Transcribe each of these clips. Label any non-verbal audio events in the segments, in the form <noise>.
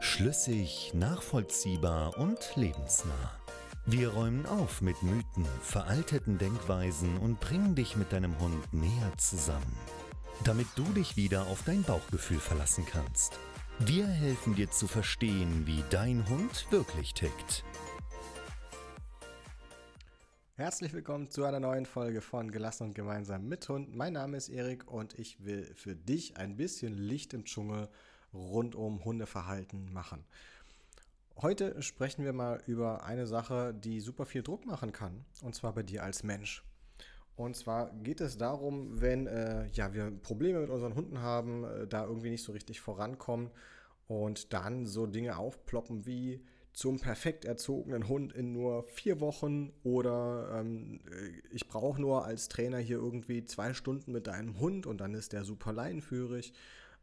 Schlüssig, nachvollziehbar und lebensnah. Wir räumen auf mit Mythen, veralteten Denkweisen und bringen dich mit deinem Hund näher zusammen, damit du dich wieder auf dein Bauchgefühl verlassen kannst. Wir helfen dir zu verstehen, wie dein Hund wirklich tickt. Herzlich willkommen zu einer neuen Folge von Gelassen und Gemeinsam mit Hund. Mein Name ist Erik und ich will für dich ein bisschen Licht im Dschungel rund um Hundeverhalten machen. Heute sprechen wir mal über eine Sache, die super viel Druck machen kann, und zwar bei dir als Mensch. Und zwar geht es darum, wenn äh, ja, wir Probleme mit unseren Hunden haben, äh, da irgendwie nicht so richtig vorankommen und dann so Dinge aufploppen wie zum perfekt erzogenen Hund in nur vier Wochen oder ähm, äh, ich brauche nur als Trainer hier irgendwie zwei Stunden mit deinem Hund und dann ist der super leinenführig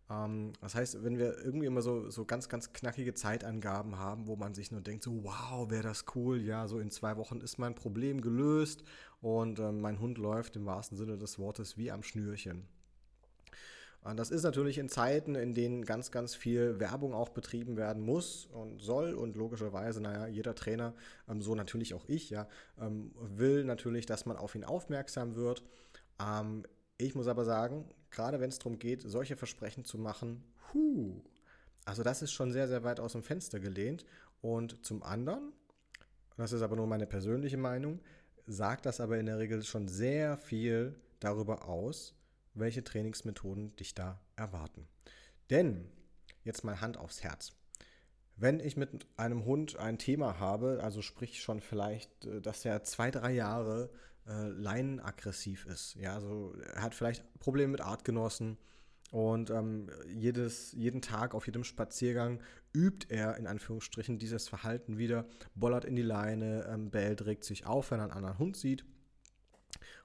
das heißt, wenn wir irgendwie immer so, so ganz, ganz knackige Zeitangaben haben, wo man sich nur denkt, so wow, wäre das cool, ja, so in zwei Wochen ist mein Problem gelöst und äh, mein Hund läuft im wahrsten Sinne des Wortes wie am Schnürchen. Und das ist natürlich in Zeiten, in denen ganz, ganz viel Werbung auch betrieben werden muss und soll und logischerweise, naja, jeder Trainer, ähm, so natürlich auch ich, ja, ähm, will natürlich, dass man auf ihn aufmerksam wird. Ähm, ich muss aber sagen, gerade wenn es darum geht, solche Versprechen zu machen, hu, also das ist schon sehr, sehr weit aus dem Fenster gelehnt. Und zum anderen, das ist aber nur meine persönliche Meinung, sagt das aber in der Regel schon sehr viel darüber aus, welche Trainingsmethoden dich da erwarten. Denn, jetzt mal Hand aufs Herz. Wenn ich mit einem Hund ein Thema habe, also sprich schon vielleicht, äh, dass er zwei, drei Jahre äh, leinenaggressiv ist, ja, also er hat vielleicht Probleme mit Artgenossen und ähm, jedes, jeden Tag auf jedem Spaziergang übt er in Anführungsstrichen dieses Verhalten wieder, bollert in die Leine, ähm, bellt, regt sich auf, wenn er einen anderen Hund sieht.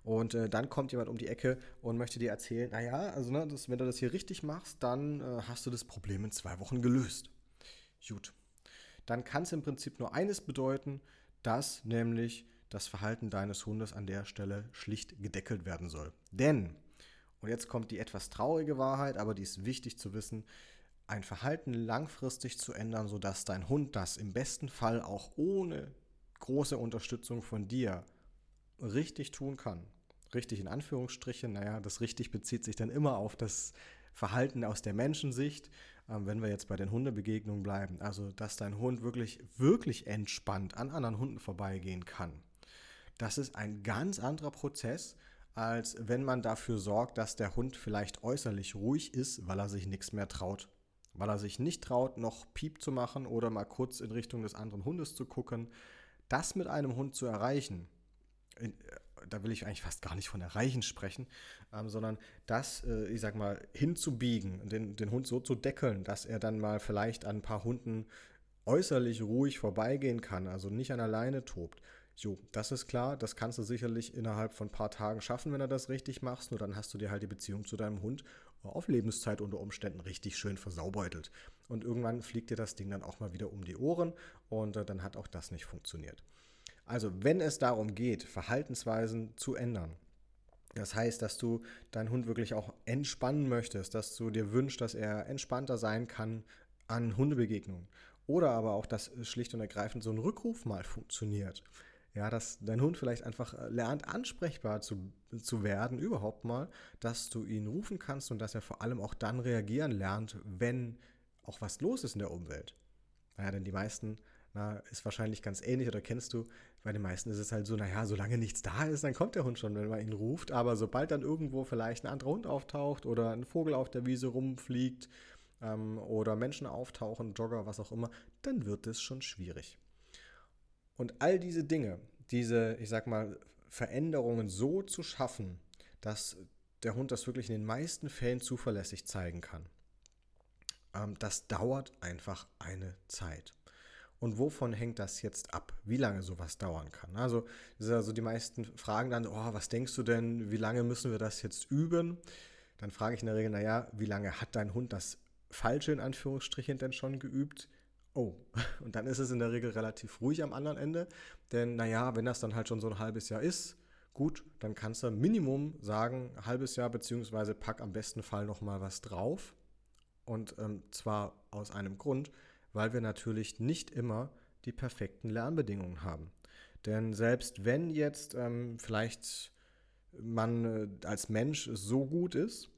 Und äh, dann kommt jemand um die Ecke und möchte dir erzählen, naja, also ne, das, wenn du das hier richtig machst, dann äh, hast du das Problem in zwei Wochen gelöst. Gut. Dann kann es im Prinzip nur eines bedeuten, dass nämlich das Verhalten deines Hundes an der Stelle schlicht gedeckelt werden soll. Denn, und jetzt kommt die etwas traurige Wahrheit, aber die ist wichtig zu wissen, ein Verhalten langfristig zu ändern, sodass dein Hund das im besten Fall auch ohne große Unterstützung von dir richtig tun kann. Richtig in Anführungsstrichen, naja, das richtig bezieht sich dann immer auf das Verhalten aus der Menschensicht, ähm, wenn wir jetzt bei den Hundebegegnungen bleiben. Also, dass dein Hund wirklich, wirklich entspannt an anderen Hunden vorbeigehen kann. Das ist ein ganz anderer Prozess, als wenn man dafür sorgt, dass der Hund vielleicht äußerlich ruhig ist, weil er sich nichts mehr traut. Weil er sich nicht traut, noch Piep zu machen oder mal kurz in Richtung des anderen Hundes zu gucken. Das mit einem Hund zu erreichen, in, da will ich eigentlich fast gar nicht von erreichen sprechen, ähm, sondern das, äh, ich sag mal, hinzubiegen, den, den Hund so zu deckeln, dass er dann mal vielleicht an ein paar Hunden äußerlich ruhig vorbeigehen kann, also nicht an alleine tobt. Jo, das ist klar, das kannst du sicherlich innerhalb von ein paar Tagen schaffen, wenn du das richtig machst, nur dann hast du dir halt die Beziehung zu deinem Hund auf Lebenszeit unter Umständen richtig schön versaubeutelt. Und irgendwann fliegt dir das Ding dann auch mal wieder um die Ohren und äh, dann hat auch das nicht funktioniert. Also, wenn es darum geht, Verhaltensweisen zu ändern, das heißt, dass du deinen Hund wirklich auch entspannen möchtest, dass du dir wünschst, dass er entspannter sein kann an Hundebegegnungen. Oder aber auch, dass schlicht und ergreifend so ein Rückruf mal funktioniert. Ja, dass dein Hund vielleicht einfach äh, lernt, ansprechbar zu, zu werden, überhaupt mal, dass du ihn rufen kannst und dass er vor allem auch dann reagieren lernt, wenn auch was los ist in der Umwelt. Ja, denn die meisten na, ist wahrscheinlich ganz ähnlich oder kennst du, bei den meisten ist es halt so, naja, solange nichts da ist, dann kommt der Hund schon, wenn man ihn ruft. Aber sobald dann irgendwo vielleicht ein anderer Hund auftaucht oder ein Vogel auf der Wiese rumfliegt ähm, oder Menschen auftauchen, Jogger, was auch immer, dann wird es schon schwierig. Und all diese Dinge, diese, ich sag mal, Veränderungen so zu schaffen, dass der Hund das wirklich in den meisten Fällen zuverlässig zeigen kann, ähm, das dauert einfach eine Zeit. Und wovon hängt das jetzt ab? Wie lange sowas dauern kann? Also, das ist also die meisten fragen dann, oh, was denkst du denn, wie lange müssen wir das jetzt üben? Dann frage ich in der Regel, naja, wie lange hat dein Hund das Falsche in Anführungsstrichen denn schon geübt? Oh, <laughs> und dann ist es in der Regel relativ ruhig am anderen Ende. Denn, naja, wenn das dann halt schon so ein halbes Jahr ist, gut, dann kannst du Minimum sagen, halbes Jahr, beziehungsweise pack am besten Fall nochmal was drauf. Und ähm, zwar aus einem Grund, weil wir natürlich nicht immer die perfekten Lernbedingungen haben. Denn selbst wenn jetzt ähm, vielleicht man äh, als Mensch so gut ist,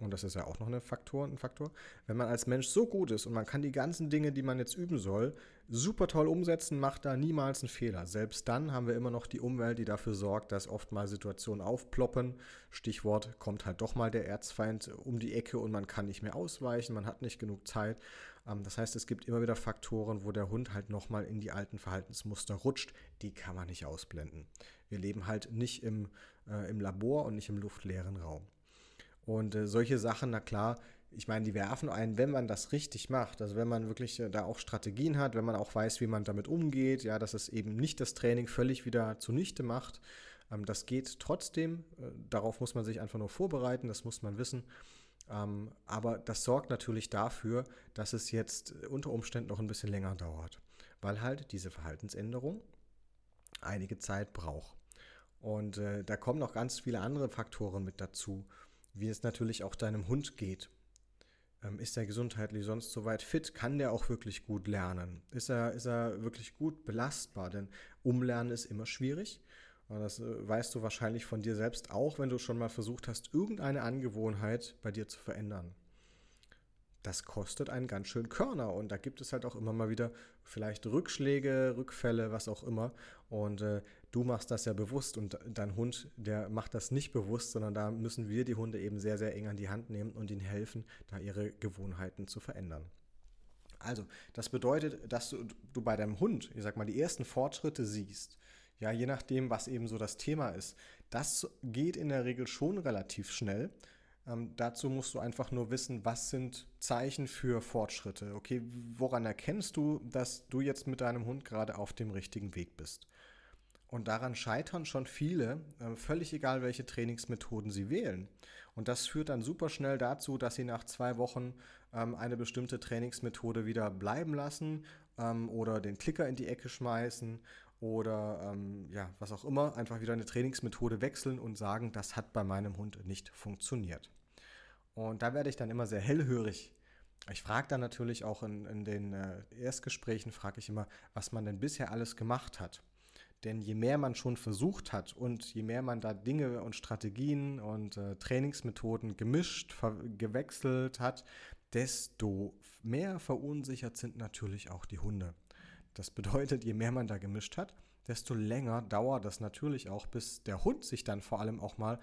und das ist ja auch noch eine Faktor, ein Faktor, wenn man als Mensch so gut ist und man kann die ganzen Dinge, die man jetzt üben soll, super toll umsetzen, macht da niemals einen Fehler. Selbst dann haben wir immer noch die Umwelt, die dafür sorgt, dass oft mal Situationen aufploppen. Stichwort kommt halt doch mal der Erzfeind um die Ecke und man kann nicht mehr ausweichen, man hat nicht genug Zeit. Ähm, das heißt, es gibt immer wieder Faktoren, wo der Hund halt nochmal in die alten Verhaltensmuster rutscht. Die kann man nicht ausblenden. Wir leben halt nicht im, äh, im Labor und nicht im luftleeren Raum. Und äh, solche Sachen, na klar, ich meine, die werfen ein, wenn man das richtig macht, also wenn man wirklich äh, da auch Strategien hat, wenn man auch weiß, wie man damit umgeht, ja, dass es eben nicht das Training völlig wieder zunichte macht. Ähm, das geht trotzdem, äh, darauf muss man sich einfach nur vorbereiten, das muss man wissen. Ähm, aber das sorgt natürlich dafür, dass es jetzt unter Umständen noch ein bisschen länger dauert, weil halt diese Verhaltensänderung einige Zeit braucht. Und äh, da kommen noch ganz viele andere Faktoren mit dazu, wie es natürlich auch deinem Hund geht. Ähm, ist er gesundheitlich sonst soweit fit? Kann der auch wirklich gut lernen? Ist er, ist er wirklich gut belastbar? Denn Umlernen ist immer schwierig. Das äh, weißt du wahrscheinlich von dir selbst auch, wenn du schon mal versucht hast, irgendeine Angewohnheit bei dir zu verändern. Das kostet einen ganz schön Körner und da gibt es halt auch immer mal wieder vielleicht Rückschläge, Rückfälle, was auch immer. Und äh, du machst das ja bewusst und dein Hund, der macht das nicht bewusst, sondern da müssen wir die Hunde eben sehr, sehr eng an die Hand nehmen und ihnen helfen, da ihre Gewohnheiten zu verändern. Also, das bedeutet, dass du, du bei deinem Hund, ich sag mal, die ersten Fortschritte siehst ja, je nachdem, was eben so das Thema ist. Das geht in der Regel schon relativ schnell. Ähm, dazu musst du einfach nur wissen, was sind Zeichen für Fortschritte. Okay, woran erkennst du, dass du jetzt mit deinem Hund gerade auf dem richtigen Weg bist? Und daran scheitern schon viele, äh, völlig egal, welche Trainingsmethoden sie wählen. Und das führt dann super schnell dazu, dass sie nach zwei Wochen ähm, eine bestimmte Trainingsmethode wieder bleiben lassen ähm, oder den Klicker in die Ecke schmeißen oder ähm, ja, was auch immer, einfach wieder eine Trainingsmethode wechseln und sagen, das hat bei meinem Hund nicht funktioniert. Und da werde ich dann immer sehr hellhörig. Ich frage dann natürlich auch in, in den äh, Erstgesprächen, frage ich immer, was man denn bisher alles gemacht hat. Denn je mehr man schon versucht hat und je mehr man da Dinge und Strategien und äh, Trainingsmethoden gemischt, gewechselt hat, desto mehr verunsichert sind natürlich auch die Hunde. Das bedeutet, je mehr man da gemischt hat, desto länger dauert das natürlich auch, bis der Hund sich dann vor allem auch mal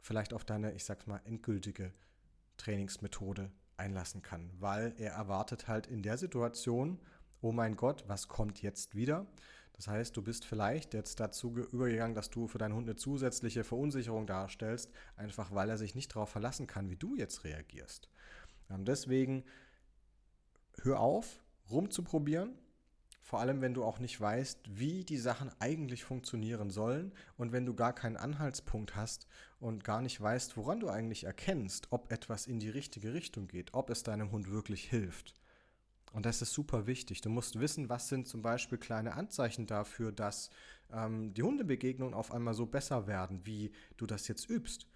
vielleicht auf deine, ich sag's mal, endgültige Trainingsmethode einlassen kann, weil er erwartet halt in der Situation, oh mein Gott, was kommt jetzt wieder? Das heißt, du bist vielleicht jetzt dazu übergegangen, dass du für deinen Hund eine zusätzliche Verunsicherung darstellst, einfach weil er sich nicht darauf verlassen kann, wie du jetzt reagierst. Ähm, deswegen hör auf, rumzuprobieren, vor allem, wenn du auch nicht weißt, wie die Sachen eigentlich funktionieren sollen und wenn du gar keinen Anhaltspunkt hast und gar nicht weißt, woran du eigentlich erkennst, ob etwas in die richtige Richtung geht, ob es deinem Hund wirklich hilft. Und das ist super wichtig. Du musst wissen, was sind zum Beispiel kleine Anzeichen dafür, dass ähm, die Hundebegegnungen auf einmal so besser werden, wie du das jetzt übst.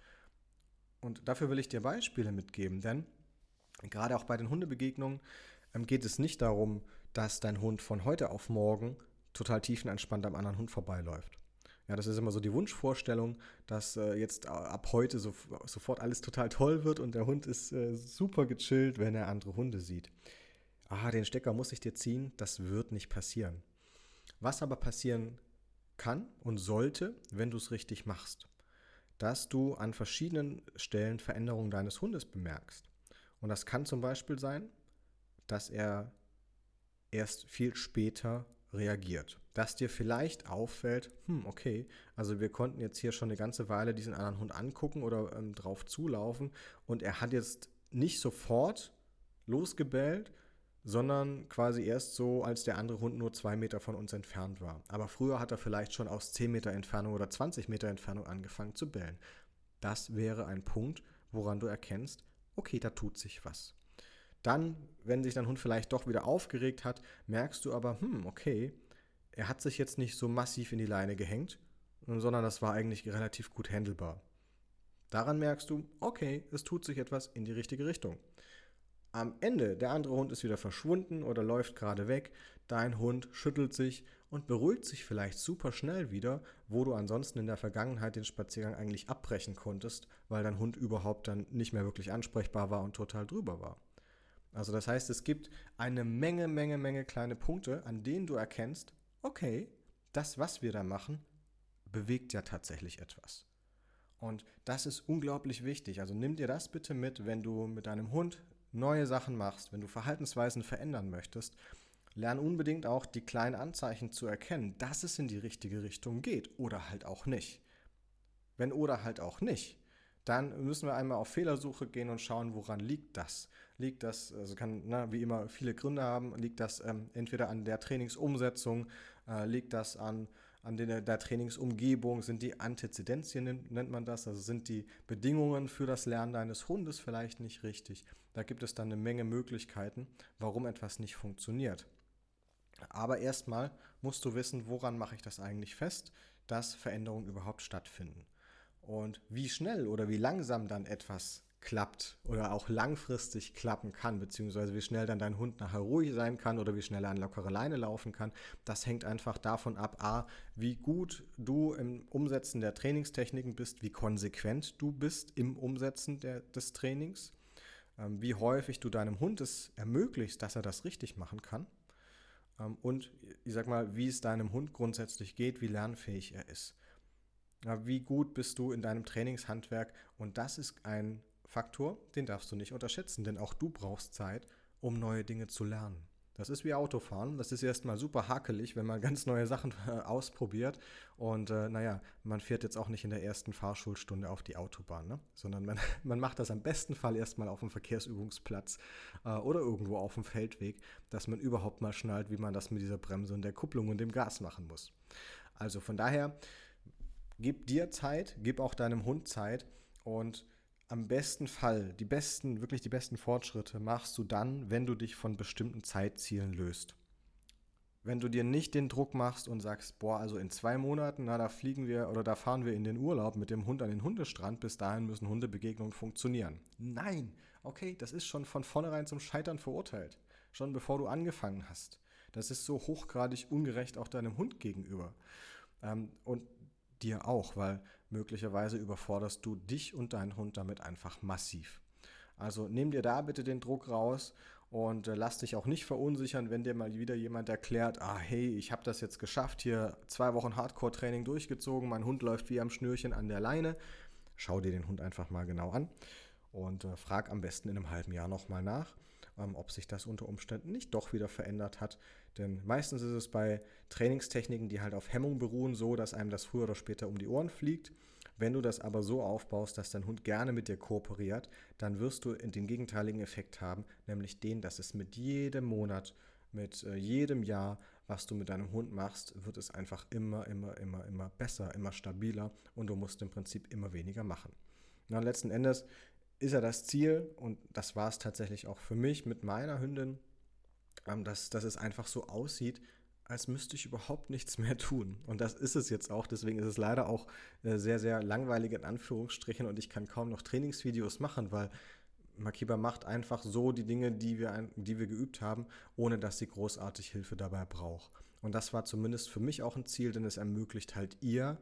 Und dafür will ich dir Beispiele mitgeben, denn gerade auch bei den Hundebegegnungen ähm, geht es nicht darum, dass dein Hund von heute auf morgen total tiefenentspannt am anderen Hund vorbeiläuft. Ja, das ist immer so die Wunschvorstellung, dass äh, jetzt ab heute so, sofort alles total toll wird und der Hund ist äh, super gechillt, wenn er andere Hunde sieht. Ah, den Stecker muss ich dir ziehen, das wird nicht passieren. Was aber passieren kann und sollte, wenn du es richtig machst, dass du an verschiedenen Stellen Veränderungen deines Hundes bemerkst. Und das kann zum Beispiel sein, dass er erst viel später reagiert. Dass dir vielleicht auffällt, hm, okay, also wir konnten jetzt hier schon eine ganze Weile diesen anderen Hund angucken oder ähm, drauf zulaufen und er hat jetzt nicht sofort losgebellt, sondern quasi erst so, als der andere Hund nur zwei Meter von uns entfernt war. Aber früher hat er vielleicht schon aus 10 Meter Entfernung oder 20 Meter Entfernung angefangen zu bellen. Das wäre ein Punkt, woran du erkennst, okay, da tut sich was. Dann, wenn sich dein Hund vielleicht doch wieder aufgeregt hat, merkst du aber, hm, okay, er hat sich jetzt nicht so massiv in die Leine gehängt, sondern das war eigentlich relativ gut handelbar. Daran merkst du, okay, es tut sich etwas in die richtige Richtung. Am Ende, der andere Hund ist wieder verschwunden oder läuft gerade weg, dein Hund schüttelt sich und beruhigt sich vielleicht super schnell wieder, wo du ansonsten in der Vergangenheit den Spaziergang eigentlich abbrechen konntest, weil dein Hund überhaupt dann nicht mehr wirklich ansprechbar war und total drüber war. Also das heißt, es gibt eine Menge, Menge, Menge kleine Punkte, an denen du erkennst, okay, das, was wir da machen, bewegt ja tatsächlich etwas. Und das ist unglaublich wichtig. Also nimm dir das bitte mit, wenn du mit deinem Hund neue Sachen machst, wenn du Verhaltensweisen verändern möchtest. Lern unbedingt auch die kleinen Anzeichen zu erkennen, dass es in die richtige Richtung geht oder halt auch nicht. Wenn oder halt auch nicht, dann müssen wir einmal auf Fehlersuche gehen und schauen, woran liegt das. Liegt das, also kann na, wie immer viele Gründe haben, liegt das ähm, entweder an der Trainingsumsetzung, äh, liegt das an an der, der Trainingsumgebung sind die Antezedenzien, nennt man das, also sind die Bedingungen für das Lernen deines Hundes vielleicht nicht richtig. Da gibt es dann eine Menge Möglichkeiten, warum etwas nicht funktioniert. Aber erstmal musst du wissen, woran mache ich das eigentlich fest, dass Veränderungen überhaupt stattfinden. Und wie schnell oder wie langsam dann etwas klappt oder auch langfristig klappen kann, beziehungsweise wie schnell dann dein Hund nachher ruhig sein kann oder wie schnell er an lockere Leine laufen kann. Das hängt einfach davon ab, a, wie gut du im Umsetzen der Trainingstechniken bist, wie konsequent du bist im Umsetzen der, des Trainings, wie häufig du deinem Hund es ermöglicht, dass er das richtig machen kann ähm, und ich sag mal, wie es deinem Hund grundsätzlich geht, wie lernfähig er ist. Wie gut bist du in deinem Trainingshandwerk? Und das ist ein Faktor, den darfst du nicht unterschätzen, denn auch du brauchst Zeit, um neue Dinge zu lernen. Das ist wie Autofahren. Das ist erstmal super hakelig, wenn man <laughs> ganz neue Sachen <laughs> ausprobiert. Und äh, naja, man fährt jetzt auch nicht in der ersten Fahrschulstunde auf die Autobahn, ne? sondern man, <laughs> man macht das am besten Fall erstmal auf dem Verkehrsübungsplatz äh, oder irgendwo auf dem Feldweg, dass man überhaupt mal schnallt, wie man das mit dieser Bremse und der Kupplung und dem Gas machen muss. Also von daher, gib dir Zeit, gib auch deinem Hund Zeit und am besten Fall, die besten, wirklich die besten Fortschritte machst du dann, wenn du dich von bestimmten Zeitzielen löst. Wenn du dir nicht den Druck machst und sagst, boah, also in zwei Monaten, na, da fliegen wir oder da fahren wir in den Urlaub mit dem Hund an den Hundestrand, bis dahin müssen Hundebegegnungen funktionieren. Nein, okay, das ist schon von vornherein zum Scheitern verurteilt. Schon bevor du angefangen hast. Das ist so hochgradig ungerecht auch deinem Hund gegenüber. Ähm, und dir auch, weil möglicherweise überforderst du dich und deinen Hund damit einfach massiv. Also nimm dir da bitte den Druck raus und äh, lass dich auch nicht verunsichern, wenn dir mal wieder jemand erklärt, ah hey, ich habe das jetzt geschafft, hier zwei Wochen Hardcore-Training durchgezogen, mein Hund läuft wie am Schnürchen an der Leine. Schau dir den Hund einfach mal genau an und äh, frag am besten in einem halben Jahr nochmal nach, ähm, ob sich das unter Umständen nicht doch wieder verändert hat. Denn meistens ist es bei Trainingstechniken, die halt auf Hemmung beruhen, so, dass einem das früher oder später um die Ohren fliegt. Wenn du das aber so aufbaust, dass dein Hund gerne mit dir kooperiert, dann wirst du den gegenteiligen Effekt haben, nämlich den, dass es mit jedem Monat, mit äh, jedem Jahr, was du mit deinem Hund machst, wird es einfach immer, immer, immer, immer besser, immer stabiler und du musst im Prinzip immer weniger machen. Na, letzten Endes ist ja das Ziel, und das war es tatsächlich auch für mich mit meiner Hündin, ähm, dass, dass es einfach so aussieht, als müsste ich überhaupt nichts mehr tun. Und das ist es jetzt auch. Deswegen ist es leider auch äh, sehr, sehr langweilig in Anführungsstrichen und ich kann kaum noch Trainingsvideos machen, weil Makiba macht einfach so die Dinge, die wir, die wir geübt haben, ohne dass sie großartig Hilfe dabei braucht. Und das war zumindest für mich auch ein Ziel, denn es ermöglicht halt ihr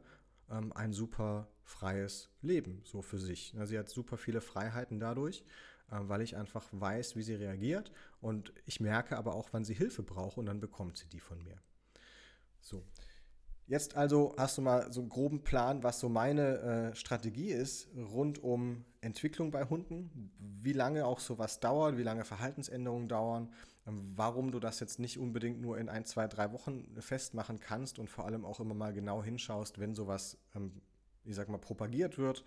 ähm, ein super freies Leben, so für sich. sie hat super viele Freiheiten dadurch äh, weil ich einfach weiß, wie sie reagiert und ich merke aber auch, wann sie Hilfe braucht und dann bekommt sie die von mir. So. Jetzt also hast du mal so einen groben Plan, was so meine äh, Strategie ist rund um Entwicklung bei Hunden, wie lange auch sowas dauert, wie lange Verhaltensänderungen dauern, warum du das jetzt nicht unbedingt nur in ein, zwei, drei Wochen festmachen kannst und vor allem auch immer mal genau hinschaust, wenn sowas, ähm, ich sag mal, propagiert wird.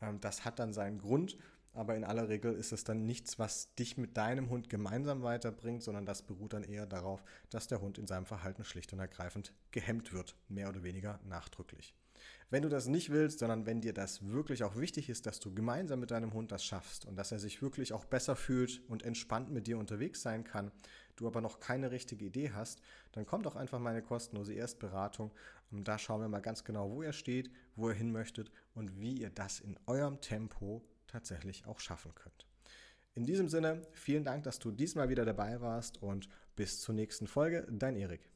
Ähm, das hat dann seinen Grund aber in aller Regel ist es dann nichts, was dich mit deinem Hund gemeinsam weiterbringt, sondern das beruht dann eher darauf, dass der Hund in seinem Verhalten schlicht und ergreifend gehemmt wird, mehr oder weniger nachdrücklich. Wenn du das nicht willst, sondern wenn dir das wirklich auch wichtig ist, dass du gemeinsam mit deinem Hund das schaffst und dass er sich wirklich auch besser fühlt und entspannt mit dir unterwegs sein kann, du aber noch keine richtige Idee hast, dann komm doch einfach meine kostenlose Erstberatung und da schauen wir mal ganz genau, wo er steht, wo er hin möchtet und wie ihr das in eurem Tempo tatsächlich auch schaffen könnt. In diesem Sinne, vielen Dank, dass du diesmal wieder dabei warst und bis zur nächsten Folge, dein Erik.